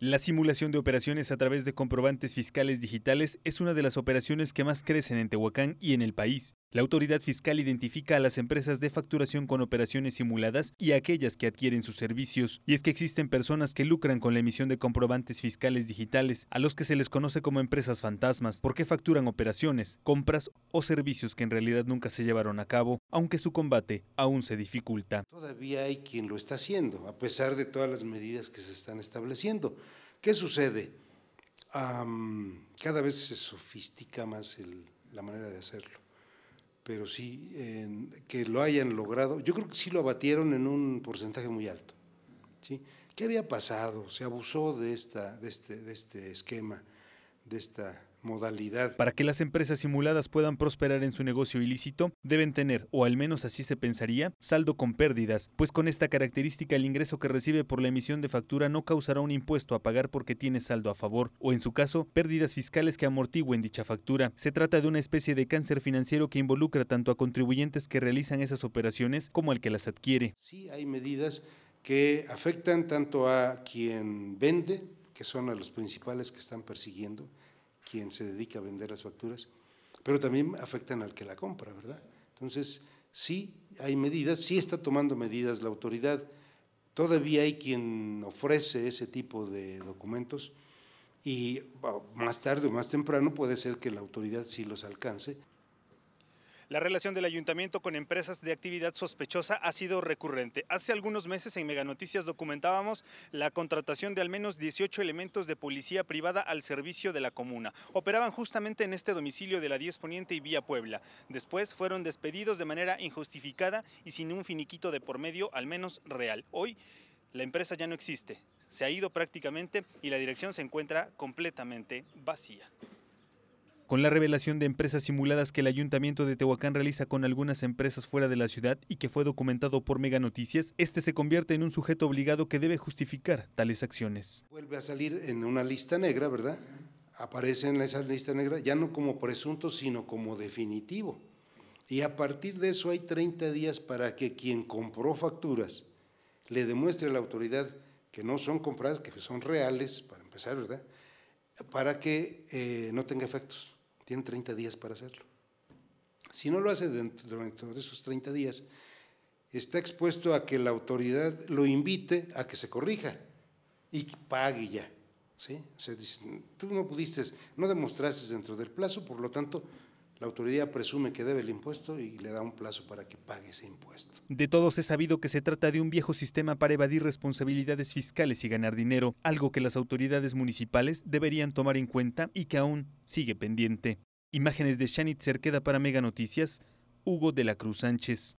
La simulación de operaciones a través de comprobantes fiscales digitales es una de las operaciones que más crecen en Tehuacán y en el país. La autoridad fiscal identifica a las empresas de facturación con operaciones simuladas y a aquellas que adquieren sus servicios. Y es que existen personas que lucran con la emisión de comprobantes fiscales digitales, a los que se les conoce como empresas fantasmas, porque facturan operaciones, compras o servicios que en realidad nunca se llevaron a cabo, aunque su combate aún se dificulta. Todavía hay quien lo está haciendo, a pesar de todas las medidas que se están estableciendo. ¿Qué sucede? cada vez se sofistica más la manera de hacerlo, pero sí, que lo hayan logrado, yo creo que sí lo abatieron en un porcentaje muy alto. ¿sí? ¿Qué había pasado? Se abusó de, esta, de, este, de este esquema, de esta modalidad. Para que las empresas simuladas puedan prosperar en su negocio ilícito, deben tener, o al menos así se pensaría, saldo con pérdidas, pues con esta característica el ingreso que recibe por la emisión de factura no causará un impuesto a pagar porque tiene saldo a favor, o en su caso, pérdidas fiscales que amortigüen dicha factura. Se trata de una especie de cáncer financiero que involucra tanto a contribuyentes que realizan esas operaciones como al que las adquiere. Sí, hay medidas que afectan tanto a quien vende, que son a los principales que están persiguiendo, quien se dedica a vender las facturas, pero también afectan al que la compra, ¿verdad? Entonces, sí hay medidas, sí está tomando medidas la autoridad, todavía hay quien ofrece ese tipo de documentos y más tarde o más temprano puede ser que la autoridad sí los alcance. La relación del ayuntamiento con empresas de actividad sospechosa ha sido recurrente. Hace algunos meses en Mega Noticias documentábamos la contratación de al menos 18 elementos de policía privada al servicio de la comuna. Operaban justamente en este domicilio de la 10 Poniente y Vía Puebla. Después fueron despedidos de manera injustificada y sin un finiquito de por medio, al menos real. Hoy la empresa ya no existe, se ha ido prácticamente y la dirección se encuentra completamente vacía. Con la revelación de empresas simuladas que el Ayuntamiento de Tehuacán realiza con algunas empresas fuera de la ciudad y que fue documentado por Mega Noticias, este se convierte en un sujeto obligado que debe justificar tales acciones. Vuelve a salir en una lista negra, ¿verdad? Aparece en esa lista negra ya no como presunto, sino como definitivo. Y a partir de eso hay 30 días para que quien compró facturas le demuestre a la autoridad que no son compradas, que son reales, para empezar, ¿verdad? Para que eh, no tenga efectos tiene 30 días para hacerlo. Si no lo hace dentro, de esos 30 días, está expuesto a que la autoridad lo invite a que se corrija y pague ya. ¿sí? tú no pudiste, no demostraste dentro del plazo, por lo tanto, la autoridad presume que debe el impuesto y le da un plazo para que pague ese impuesto. De todos es sabido que se trata de un viejo sistema para evadir responsabilidades fiscales y ganar dinero, algo que las autoridades municipales deberían tomar en cuenta y que aún sigue pendiente. Imágenes de Shanit Cerqueda para Mega Noticias, Hugo de la Cruz Sánchez.